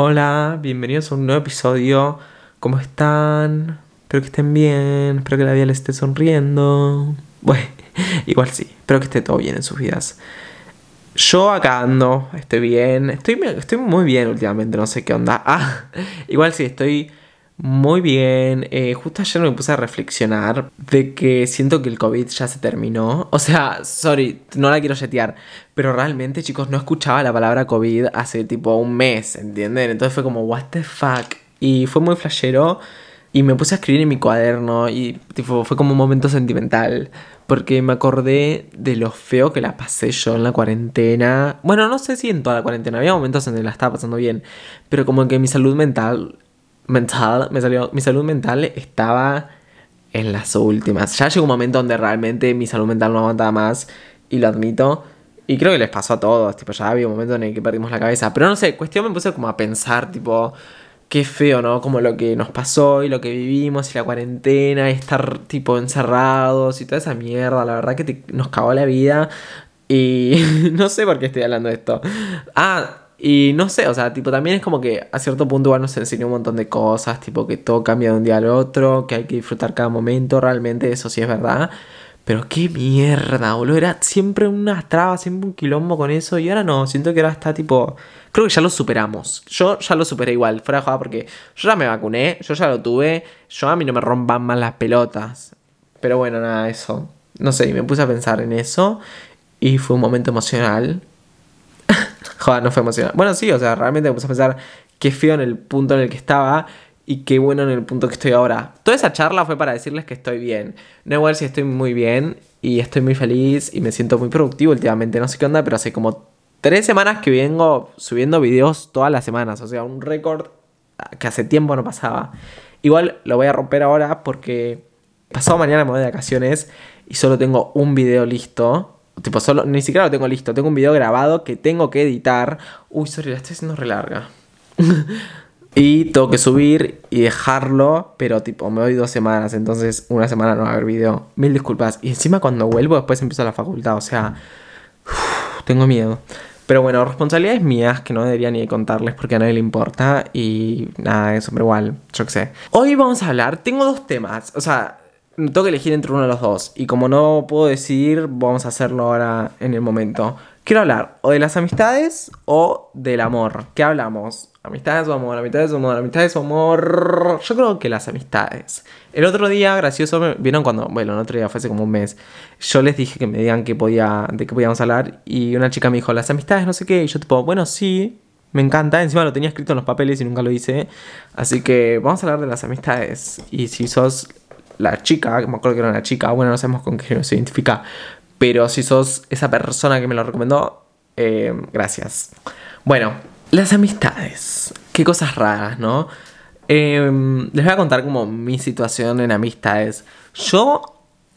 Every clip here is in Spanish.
Hola, bienvenidos a un nuevo episodio. ¿Cómo están? Espero que estén bien, espero que la vida les esté sonriendo. Bueno, igual sí, espero que esté todo bien en sus vidas. Yo acá ando, estoy bien, estoy, estoy muy bien últimamente, no sé qué onda. Ah, igual sí, estoy muy bien. Eh, justo ayer me puse a reflexionar de que siento que el COVID ya se terminó. O sea, sorry, no la quiero jetear. Pero realmente, chicos, no escuchaba la palabra COVID hace tipo un mes, ¿entienden? Entonces fue como, what the fuck. Y fue muy flashero. Y me puse a escribir en mi cuaderno. Y tipo, fue como un momento sentimental. Porque me acordé de lo feo que la pasé yo en la cuarentena. Bueno, no sé si en toda la cuarentena. Había momentos en que la estaba pasando bien. Pero como que mi salud mental mental, me salió, mi salud mental estaba en las últimas. Ya llegó un momento donde realmente mi salud mental no aguantaba más y lo admito. Y creo que les pasó a todos, tipo, ya había un momento en el que perdimos la cabeza. Pero no sé, cuestión me puse como a pensar, tipo, qué feo, ¿no? Como lo que nos pasó y lo que vivimos y la cuarentena y estar, tipo, encerrados y toda esa mierda. La verdad que nos cagó la vida. Y no sé por qué estoy hablando de esto. Ah, y no sé, o sea, tipo, también es como que a cierto punto igual nos enseñó un montón de cosas, tipo que todo cambia de un día al otro, que hay que disfrutar cada momento, realmente eso sí es verdad. Pero qué mierda, boludo, era siempre una traba, siempre un quilombo con eso, y ahora no, siento que ahora está tipo... Creo que ya lo superamos. Yo ya lo superé igual, fuera de joda, porque yo ya me vacuné, yo ya lo tuve, yo a mí no me rompan más las pelotas. Pero bueno, nada, eso. No sé, y me puse a pensar en eso, y fue un momento emocional Joder, no fue emocionante. Bueno, sí, o sea, realmente me puse a pensar qué feo en el punto en el que estaba y qué bueno en el punto que estoy ahora. Toda esa charla fue para decirles que estoy bien. No igual si estoy muy bien y estoy muy feliz y me siento muy productivo últimamente. No sé qué onda, pero hace como tres semanas que vengo subiendo videos todas las semanas. O sea, un récord que hace tiempo no pasaba. Igual lo voy a romper ahora porque pasado mañana me voy de vacaciones y solo tengo un video listo Tipo, solo, ni siquiera lo tengo listo. Tengo un video grabado que tengo que editar. Uy, sorry, la estoy haciendo re larga. y tengo que subir y dejarlo. Pero tipo, me doy dos semanas. Entonces, una semana no va a haber video. Mil disculpas. Y encima cuando vuelvo, después empiezo la facultad. O sea, tengo miedo. Pero bueno, responsabilidades mías que no debería ni contarles porque a nadie le importa. Y nada, eso, pero igual, yo qué sé. Hoy vamos a hablar, tengo dos temas. O sea, tengo que elegir entre uno de los dos. Y como no puedo decidir, vamos a hacerlo ahora en el momento. Quiero hablar o de las amistades o del amor. ¿Qué hablamos? Amistades o amor, amistades o amor, amistades o amor. Yo creo que las amistades. El otro día, gracioso, vieron cuando, bueno, el otro día fue hace como un mes. Yo les dije que me digan que podía, de qué podíamos hablar. Y una chica me dijo, las amistades, no sé qué. Y yo tipo, bueno, sí, me encanta. Encima lo tenía escrito en los papeles y nunca lo hice. Así que vamos a hablar de las amistades. Y si sos la chica, que me acuerdo que era una chica, bueno, no sabemos con qué se identifica, pero si sos esa persona que me lo recomendó, eh, gracias. Bueno, las amistades. Qué cosas raras, ¿no? Em, les voy a contar como mi situación en amistades. Yo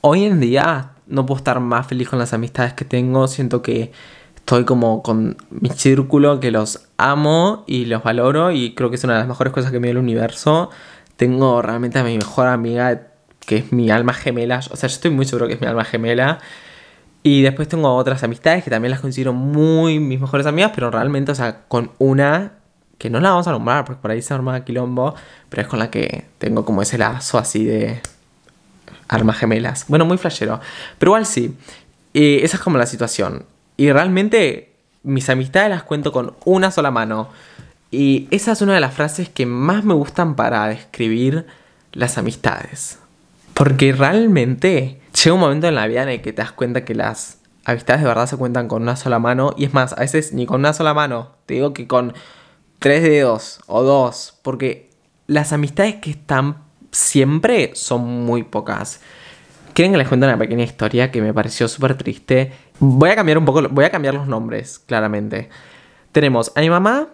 hoy en día no puedo estar más feliz con las amistades que tengo. Siento que estoy como con mi círculo, que los amo y los valoro y creo que es una de las mejores cosas que me dio el universo. Tengo realmente a mi mejor amiga que es mi alma gemela. O sea, yo estoy muy seguro que es mi alma gemela. Y después tengo otras amistades que también las considero muy mis mejores amigas, pero realmente, o sea, con una que no la vamos a nombrar porque por ahí se arma quilombo, pero es con la que tengo como ese lazo así de armas gemelas. Bueno, muy flashero. Pero igual sí. esa es como la situación. Y realmente mis amistades las cuento con una sola mano. Y esa es una de las frases que más me gustan para describir las amistades. Porque realmente llega un momento en la vida en el que te das cuenta que las amistades de verdad se cuentan con una sola mano. Y es más, a veces ni con una sola mano. Te digo que con tres dedos o dos. Porque las amistades que están siempre son muy pocas. ¿Quieren que les cuente una pequeña historia que me pareció súper triste? Voy a cambiar un poco, voy a cambiar los nombres, claramente. Tenemos a mi mamá,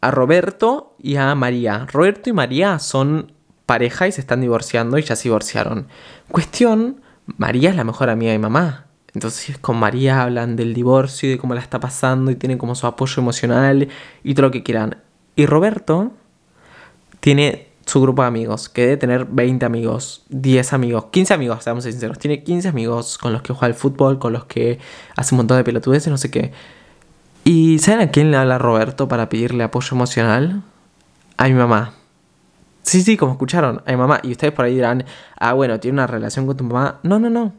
a Roberto y a María. Roberto y María son pareja y se están divorciando y ya se divorciaron. Cuestión, María es la mejor amiga de mi mamá. Entonces con María hablan del divorcio y de cómo la está pasando y tienen como su apoyo emocional y todo lo que quieran. Y Roberto tiene su grupo de amigos, que debe tener 20 amigos, 10 amigos, 15 amigos, seamos sinceros. Tiene 15 amigos con los que juega al fútbol, con los que hace un montón de pelotudeces, no sé qué. ¿Y saben a quién le habla Roberto para pedirle apoyo emocional? A mi mamá. Sí, sí, como escucharon, a mi mamá. Y ustedes por ahí dirán, ah, bueno, tiene una relación con tu mamá. No, no, no.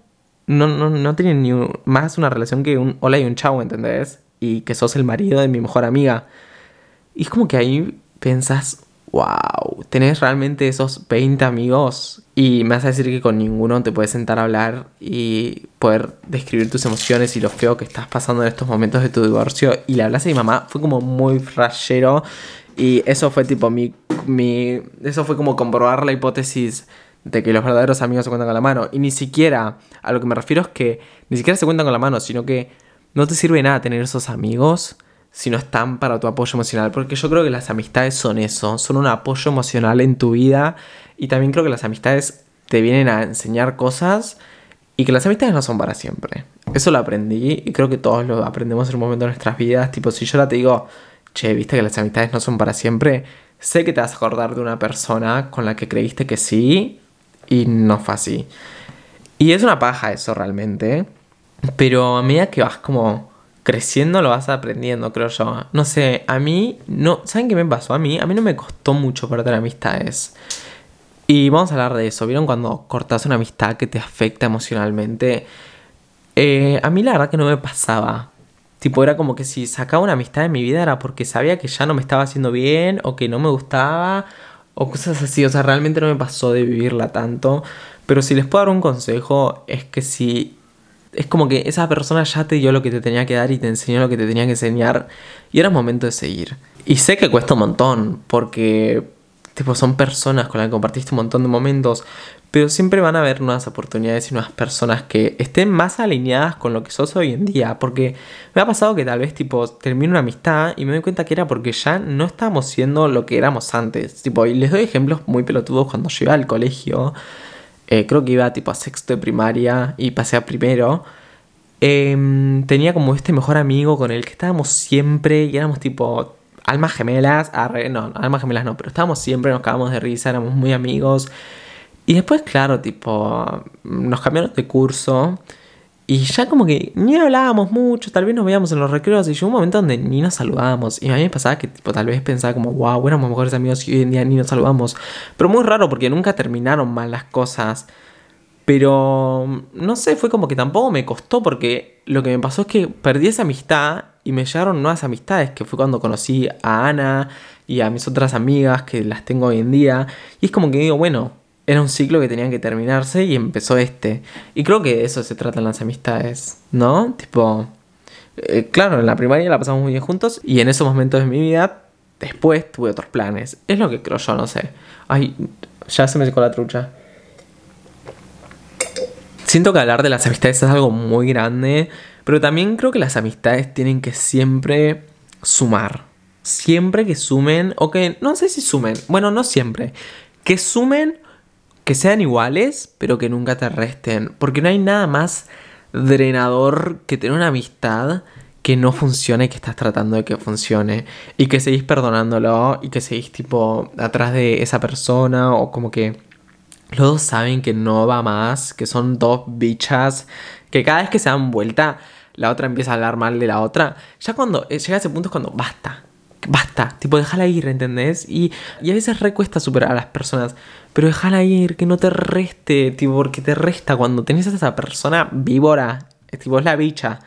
No, no, no tiene ni más una relación que un hola y un chau, ¿entendés? Y que sos el marido de mi mejor amiga. Y es como que ahí pensás, wow, tenés realmente esos 20 amigos y me vas a decir que con ninguno te puedes sentar a hablar y poder describir tus emociones y lo feo que estás pasando en estos momentos de tu divorcio. Y le hablas a mi mamá, fue como muy frayero y eso fue tipo mi, mi... Eso fue como comprobar la hipótesis de que los verdaderos amigos se cuentan con la mano. Y ni siquiera, a lo que me refiero es que ni siquiera se cuentan con la mano, sino que no te sirve nada tener esos amigos si no están para tu apoyo emocional. Porque yo creo que las amistades son eso, son un apoyo emocional en tu vida. Y también creo que las amistades te vienen a enseñar cosas y que las amistades no son para siempre. Eso lo aprendí y creo que todos lo aprendemos en un momento de nuestras vidas. Tipo, si yo ahora te digo, che, viste que las amistades no son para siempre, sé que te vas a acordar de una persona con la que creíste que sí y no fue así. Y es una paja eso realmente. Pero a medida que vas como creciendo lo vas aprendiendo, creo yo. No sé, a mí no, ¿saben qué me pasó a mí? A mí no me costó mucho perder amistades. Y vamos a hablar de eso. ¿Vieron cuando cortas una amistad que te afecta emocionalmente? Eh, a mí la verdad que no me pasaba. Tipo, era como que si sacaba una amistad de mi vida era porque sabía que ya no me estaba haciendo bien o que no me gustaba o cosas así. O sea, realmente no me pasó de vivirla tanto. Pero si les puedo dar un consejo es que si es como que esa persona ya te dio lo que te tenía que dar y te enseñó lo que te tenía que enseñar y era momento de seguir. Y sé que cuesta un montón porque tipo son personas con las que compartiste un montón de momentos, pero siempre van a haber nuevas oportunidades y nuevas personas que estén más alineadas con lo que sos hoy en día, porque me ha pasado que tal vez tipo termino una amistad y me doy cuenta que era porque ya no estábamos siendo lo que éramos antes, tipo, y les doy ejemplos muy pelotudos cuando iba al colegio eh, creo que iba tipo a sexto de primaria y pasé a primero, em, tenía como este mejor amigo con el que estábamos siempre y éramos tipo almas gemelas, no, almas gemelas no, pero estábamos siempre, nos cagábamos de risa, éramos muy amigos. Y después, claro, tipo, nos cambiaron de curso y ya como que ni hablábamos mucho, tal vez nos veíamos en los recreos y llegó un momento donde ni nos saludábamos. Y a mí me pasaba que tipo, tal vez pensaba como, wow, éramos mejores amigos y hoy en día ni nos saludamos. Pero muy raro porque nunca terminaron mal las cosas. Pero no sé, fue como que tampoco me costó porque lo que me pasó es que perdí esa amistad y me llegaron nuevas amistades, que fue cuando conocí a Ana y a mis otras amigas que las tengo hoy en día. Y es como que digo, bueno, era un ciclo que tenía que terminarse y empezó este. Y creo que de eso se tratan las amistades, ¿no? Tipo, eh, claro, en la primaria la pasamos muy bien juntos y en esos momentos de mi vida, después tuve otros planes. Es lo que creo yo, no sé. Ay, ya se me secó la trucha. Siento que hablar de las amistades es algo muy grande, pero también creo que las amistades tienen que siempre sumar. Siempre que sumen, o que no sé si sumen, bueno, no siempre, que sumen que sean iguales, pero que nunca te resten. Porque no hay nada más drenador que tener una amistad que no funcione y que estás tratando de que funcione. Y que seguís perdonándolo y que seguís tipo atrás de esa persona o como que los dos saben que no va más, que son dos bichas, que cada vez que se dan vuelta, la otra empieza a hablar mal de la otra. Ya cuando eh, llega ese punto es cuando basta, basta, tipo, déjala ir, ¿entendés? Y, a veces recuesta superar a las personas, pero déjala ir, que no te reste, tipo, porque te resta cuando tenés a esa persona víbora, tipo, es la bicha,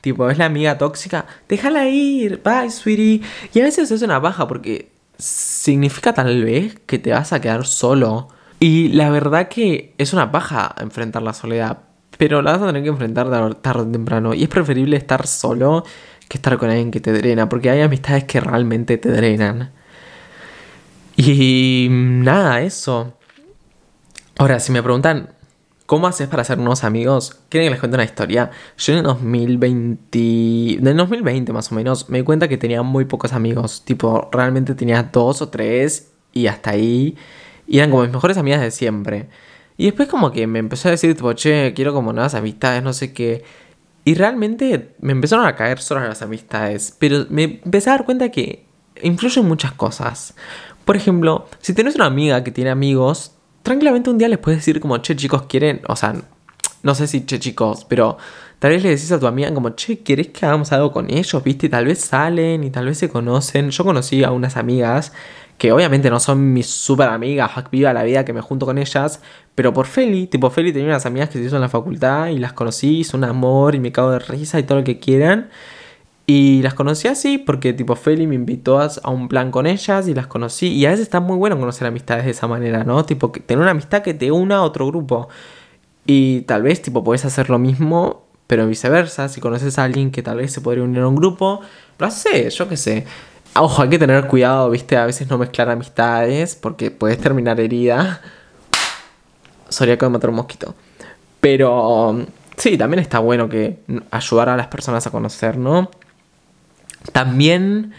tipo, es la amiga tóxica, déjala ir, bye, sweetie. Y a veces es una baja porque significa tal vez que te vas a quedar solo. Y la verdad que es una baja enfrentar la soledad, pero la vas a tener que enfrentar tarde o temprano. Y es preferible estar solo que estar con alguien que te drena, porque hay amistades que realmente te drenan. Y nada, eso. Ahora, si me preguntan, ¿cómo haces para hacer nuevos amigos? ¿Quieren que les cuente una historia? Yo en el 2020, en el 2020 más o menos, me di cuenta que tenía muy pocos amigos. Tipo, realmente tenía dos o tres y hasta ahí. Y eran como mis mejores amigas de siempre. Y después como que me empezó a decir, tipo, che, quiero como nuevas amistades, no sé qué. Y realmente me empezaron a caer solas las amistades, pero me empecé a dar cuenta que influyen muchas cosas. Por ejemplo, si tienes una amiga que tiene amigos, tranquilamente un día les puedes decir como, che chicos, quieren, o sea, no sé si che chicos, pero tal vez le decís a tu amiga como, che, ¿querés que hagamos algo con ellos? ¿Viste? tal vez salen y tal vez se conocen. Yo conocí a unas amigas que obviamente no son mis super amigas, viva la vida que me junto con ellas, pero por Feli, tipo Feli tenía unas amigas que se hizo en la facultad y las conocí, son un amor y me cago de risa y todo lo que quieran. Y las conocí así porque tipo Feli me invitó a, un plan con ellas y las conocí. Y a veces está muy bueno conocer amistades de esa manera, ¿no? Tipo tener una amistad que te una a otro grupo. Y tal vez tipo puedes hacer lo mismo, pero viceversa. Si conoces a alguien que tal vez se podría unir a un grupo, lo hace, yo qué sé. Ojo, hay que tener cuidado, viste, a veces no mezclar amistades porque puedes terminar herida. Soría que matar un mosquito. Pero sí, también está bueno que ayudar a las personas a conocer, ¿no? También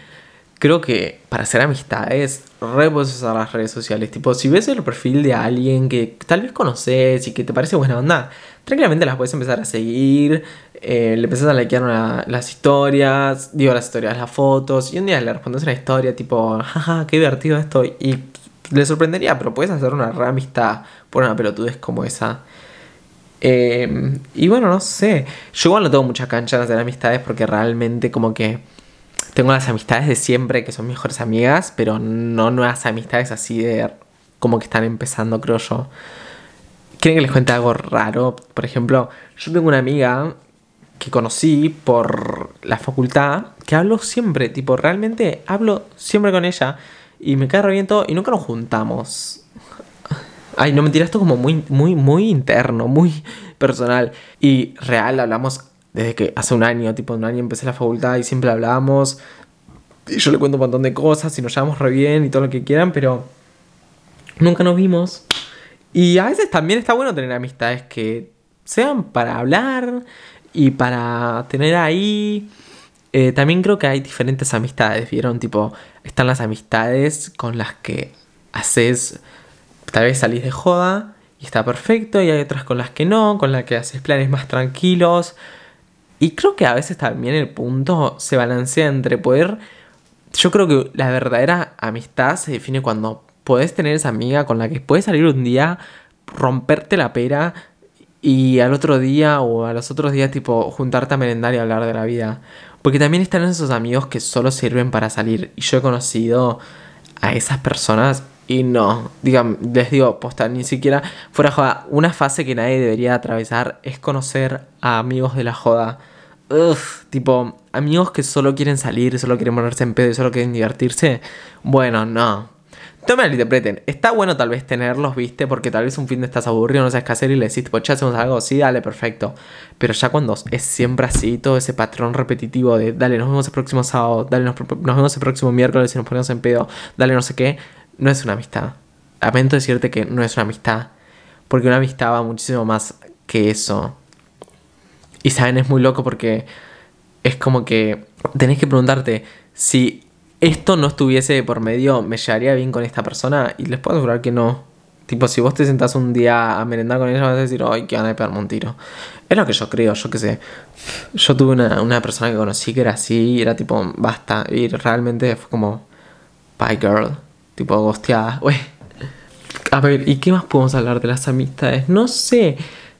creo que para hacer amistades, re puedes usar las redes sociales. Tipo, si ves el perfil de alguien que tal vez conoces y que te parece buena onda, tranquilamente las puedes empezar a seguir. Eh, le empezás a likear las historias, digo las historias, las fotos. Y un día le respondes una historia tipo, jaja, qué divertido esto. Y le sorprendería, pero puedes hacer una re amistad por una pelotudez como esa. Eh, y bueno, no sé. Yo igual no tengo muchas canchas de hacer amistades porque realmente como que tengo las amistades de siempre que son mejores amigas, pero no nuevas amistades así de como que están empezando, creo yo. ¿Quieren que les cuente algo raro? Por ejemplo, yo tengo una amiga que conocí por la facultad que hablo siempre, tipo, realmente hablo siempre con ella y me cae re bien todo y nunca nos juntamos. Ay, no mentira, esto como muy, muy, muy interno, muy personal. Y real, hablamos desde que hace un año, tipo un año empecé la facultad y siempre hablábamos. Y yo le cuento un montón de cosas y nos llevamos re bien y todo lo que quieran, pero nunca nos vimos. Y a veces también está bueno tener amistades que sean para hablar y para tener ahí. Eh, también creo que hay diferentes amistades, ¿vieron? Tipo, están las amistades con las que haces, tal vez salís de joda y está perfecto, y hay otras con las que no, con las que haces planes más tranquilos, y creo que a veces también el punto se balancea entre poder... Yo creo que la verdadera amistad se define cuando puedes tener esa amiga con la que puedes salir un día, romperte la pera y al otro día o a los otros días tipo juntarte a merendar y hablar de la vida. Porque también están esos amigos que solo sirven para salir. Y yo he conocido a esas personas y no, digan, les digo, posta, ni siquiera fuera joda. Una fase que nadie debería atravesar es conocer a amigos de la joda. Ugh, tipo, amigos que solo quieren salir, solo quieren ponerse en pedo y solo quieren divertirse. Bueno, no. No me interpreten. Está bueno tal vez tenerlos, viste, porque tal vez un fin de estás aburrido, no sabes qué hacer y le decís, tipo, che, hacemos algo, sí, dale, perfecto. Pero ya cuando es siempre así, todo ese patrón repetitivo de, dale, nos vemos el próximo sábado, dale, nos, nos vemos el próximo miércoles y nos ponemos en pedo, dale, no sé qué no es una amistad. Lamento decirte que no es una amistad. Porque una amistad va muchísimo más que eso. Y saben, es muy loco porque es como que tenés que preguntarte si esto no estuviese por medio, ¿me llevaría bien con esta persona? Y les puedo asegurar que no. Tipo, si vos te sentás un día a merendar con ella, vas a decir, ay, que van a pegarme un tiro. Es lo que yo creo, yo qué sé. Yo tuve una, persona que conocí que era así, y era tipo, basta. Y realmente fue como, bye girl tipo gosteadas. A ver, ¿y qué más podemos hablar de las amistades? No sé.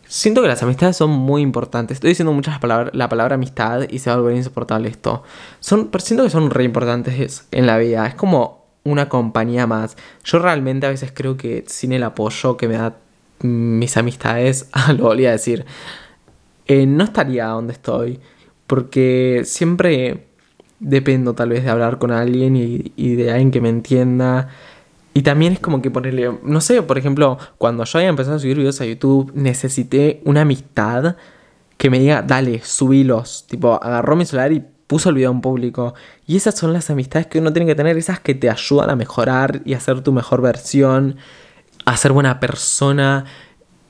Siento que las amistades son muy importantes. Estoy diciendo muchas palabras, la palabra amistad y se va a volver insoportable esto. Son, pero siento que son re importantes en la vida. Es como una compañía más. Yo realmente a veces creo que sin el apoyo que me da mis amistades, lo volví a decir, eh, no estaría donde estoy. Porque siempre dependo tal vez de hablar con alguien y, de alguien que me entienda. Y también es como que ponerle, no sé, por ejemplo, cuando yo había empezado a subir videos a YouTube, necesité una amistad que me diga, dale, subilos. Tipo, agarró mi celular y puso el video en público. Y esas son las amistades que uno tiene que tener, esas que te ayudan a mejorar y a ser tu mejor versión, a ser buena persona.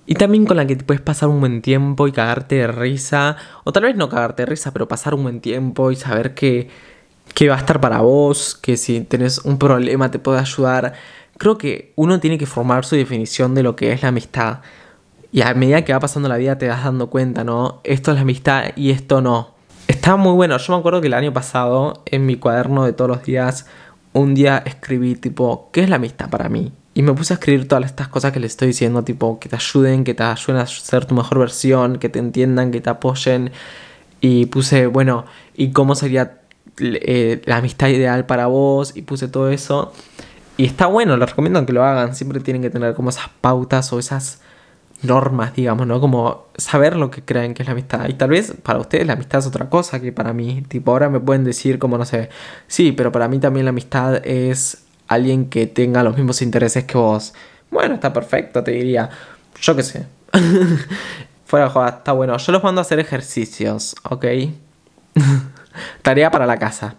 Y también con la que te puedes pasar un buen tiempo y cagarte de risa. O tal vez no cagarte de risa, pero pasar un buen tiempo y saber que, que va a estar para vos, que si tenés un problema te puede ayudar. Creo que uno tiene que formar su definición de lo que es la amistad. Y a medida que va pasando la vida te vas dando cuenta, ¿no? Esto es la amistad y esto no. Está muy bueno. Yo me acuerdo que el año pasado, en mi cuaderno de todos los días, un día escribí tipo, ¿qué es la amistad para mí? Y me puse a escribir todas estas cosas que le estoy diciendo, tipo, que te ayuden, que te ayuden a ser tu mejor versión, que te entiendan, que te apoyen. Y puse, bueno, ¿y cómo sería eh, la amistad ideal para vos? Y puse todo eso. Y está bueno, les recomiendo que lo hagan. Siempre tienen que tener como esas pautas o esas normas, digamos, ¿no? Como saber lo que creen que es la amistad. Y tal vez para ustedes la amistad es otra cosa que para mí. Tipo, ahora me pueden decir como, no sé, sí, pero para mí también la amistad es alguien que tenga los mismos intereses que vos. Bueno, está perfecto, te diría. Yo qué sé. Fuera de joda, está bueno. Yo los mando a hacer ejercicios, ¿ok? Tarea para la casa.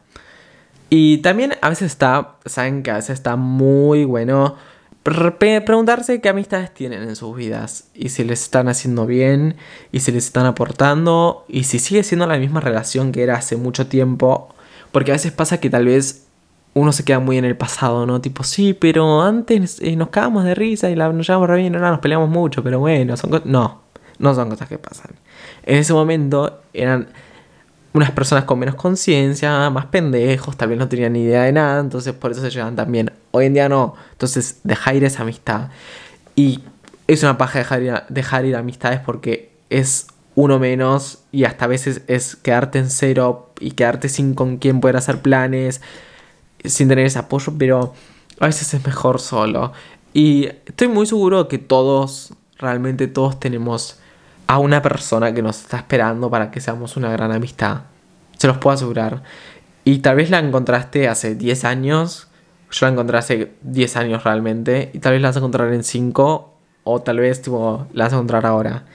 Y también a veces está, saben que a veces está muy bueno preguntarse qué amistades tienen en sus vidas y si les están haciendo bien y si les están aportando y si sigue siendo la misma relación que era hace mucho tiempo. Porque a veces pasa que tal vez uno se queda muy en el pasado, ¿no? Tipo, sí, pero antes eh, nos cagamos de risa y nos llevamos re bien, no, nos peleamos mucho, pero bueno, son cosas... No, no son cosas que pasan. En ese momento eran unas personas con menos conciencia, más pendejos, tal vez no tenían ni idea de nada, entonces por eso se llevan también. Hoy en día no, entonces dejar ir esa amistad. Y es una paja dejar ir, dejar ir amistades porque es uno menos y hasta a veces es quedarte en cero y quedarte sin con quién poder hacer planes, sin tener ese apoyo, pero a veces es mejor solo. Y estoy muy seguro que todos, realmente todos tenemos a una persona que nos está esperando para que seamos una gran amistad. Se los puedo asegurar. Y tal vez la encontraste hace 10 años. Yo la encontré hace 10 años realmente. Y tal vez la vas a encontrar en 5. O tal vez tipo, la vas a encontrar ahora.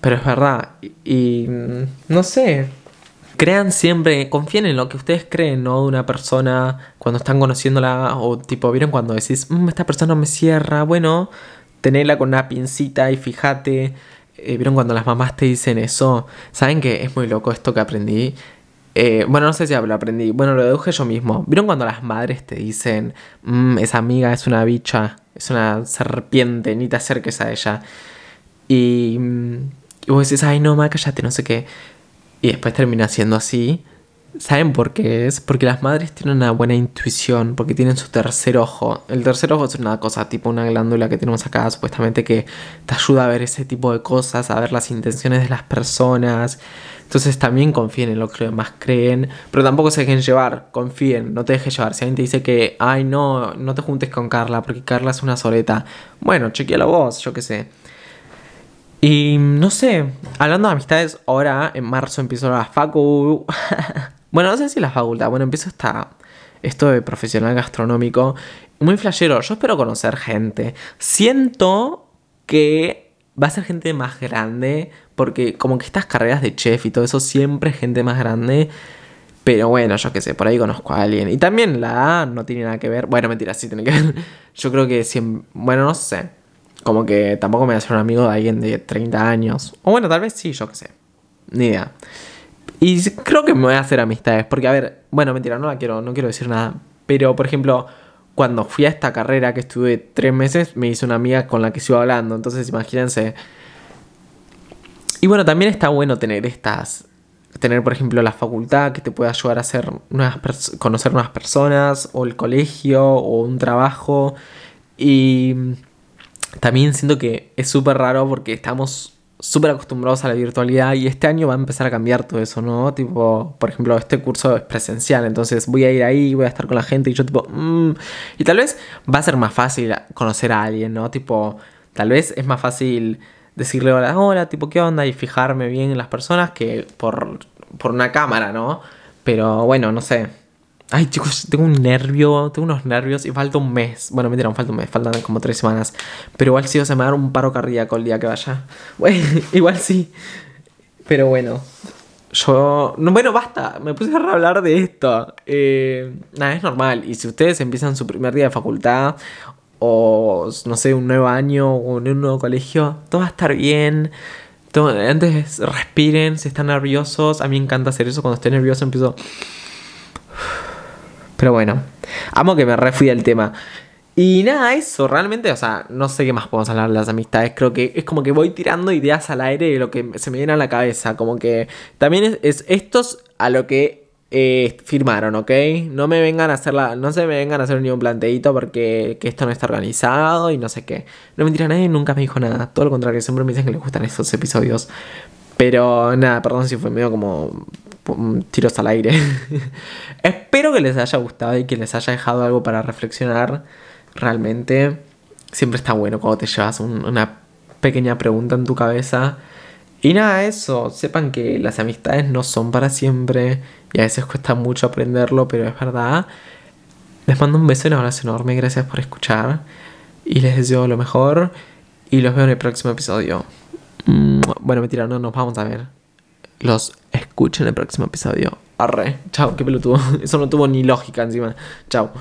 Pero es verdad. Y, mm, no sé. Crean siempre, confíen en lo que ustedes creen, ¿no? De una persona cuando están conociéndola. O tipo, ¿vieron cuando decís, mm, esta persona me cierra? Bueno, tenela con una pincita y fíjate eh, ¿Vieron cuando las mamás te dicen eso? ¿Saben que es muy loco esto que aprendí? Eh, bueno, no sé si lo aprendí. Bueno, lo deduje yo mismo. ¿Vieron cuando las madres te dicen, mm, esa amiga es una bicha, es una serpiente, ni te acerques a ella? Y, mm, y vos decís, ay, no, ma, cállate, no sé qué. Y después termina siendo así. ¿Saben por qué es? Porque las madres tienen una buena intuición, porque tienen su tercer ojo. El tercer ojo es una cosa, tipo una glándula que tenemos acá, supuestamente que te ayuda a ver ese tipo de cosas, a ver las intenciones de las personas. Entonces también confíen en lo que demás creen, pero tampoco se dejen llevar, confíen, no te dejes llevar. Si alguien te dice que, ay, no, no te juntes con Carla, porque Carla es una soleta. Bueno, chequealo vos, yo qué sé. Y no sé, hablando de amistades, ahora en marzo empiezo la facu. Bueno, no sé si la facultad. Bueno, empiezo esta, esto de profesional gastronómico. Muy flashero. Yo espero conocer gente. Siento que va a ser gente más grande. Porque como que estas carreras de chef y todo eso, siempre es gente más grande. Pero bueno, yo qué sé, por ahí conozco a alguien. Y también la A no tiene nada que ver. Bueno, mentira, sí tiene que ver. Yo creo que siempre... Bueno, no sé. Como que tampoco me voy a hacer un amigo de alguien de 30 años. O bueno, tal vez sí, yo qué sé. Ni idea. Y creo que me voy a hacer amistades. Porque, a ver, bueno, mentira, no la quiero, no quiero decir nada. Pero, por ejemplo, cuando fui a esta carrera que estuve tres meses, me hice una amiga con la que sigo hablando. Entonces, imagínense. Y bueno, también está bueno tener estas. Tener, por ejemplo, la facultad que te puede ayudar a hacer conocer nuevas personas, o el colegio, o un trabajo. Y también siento que es súper raro porque estamos súper acostumbrados a la virtualidad y este año va a empezar a cambiar todo eso, ¿no? Tipo, por ejemplo, este curso es presencial, entonces voy a ir ahí, voy a estar con la gente y yo tipo, mmm, y tal vez va a ser más fácil conocer a alguien, ¿no? Tipo, tal vez es más fácil decirle hola, hola, tipo, ¿qué onda? Y fijarme bien en las personas que por, por una cámara, ¿no? Pero bueno, no sé. Ay, chicos, tengo un nervio, tengo unos nervios y falta un mes. Bueno, mentira, no falta un mes, faltan como tres semanas. Pero igual sí, o sea, me va a dar un paro cardíaco el día que vaya. Bueno, igual sí. Pero bueno, yo. No, bueno, basta, me puse a hablar de esto. Eh, nada, es normal. Y si ustedes empiezan su primer día de facultad, o no sé, un nuevo año, o en un nuevo colegio, todo va a estar bien. antes respiren, si están nerviosos. A mí me encanta hacer eso. Cuando estoy nervioso empiezo pero bueno, amo que me refui del tema. Y nada, eso, realmente, o sea, no sé qué más podemos hablar de las amistades. Creo que es como que voy tirando ideas al aire de lo que se me viene a la cabeza. Como que también es, estos a lo que eh, firmaron, ¿ok? No me vengan a hacer la, no se me vengan a hacer ni un planteito porque que esto no está organizado y no sé qué. No mentira, nadie nunca me dijo nada. Todo lo contrario, siempre me dicen que les gustan estos episodios. Pero nada, perdón si fue medio como tiros al aire. Espero que les haya gustado y que les haya dejado algo para reflexionar. Realmente siempre está bueno cuando te llevas una pequeña pregunta en tu cabeza. Y nada, eso, sepan que las amistades no son para siempre y a veces cuesta mucho aprenderlo, pero es verdad. Les mando un beso y un abrazo enorme, gracias por escuchar y les deseo lo mejor y los veo en el próximo episodio. Mm, bueno, mentira, no nos vamos a ver. Los escucho en el próximo episodio. Arre, chao, qué pelotudo. Eso no tuvo ni lógica encima. Chao.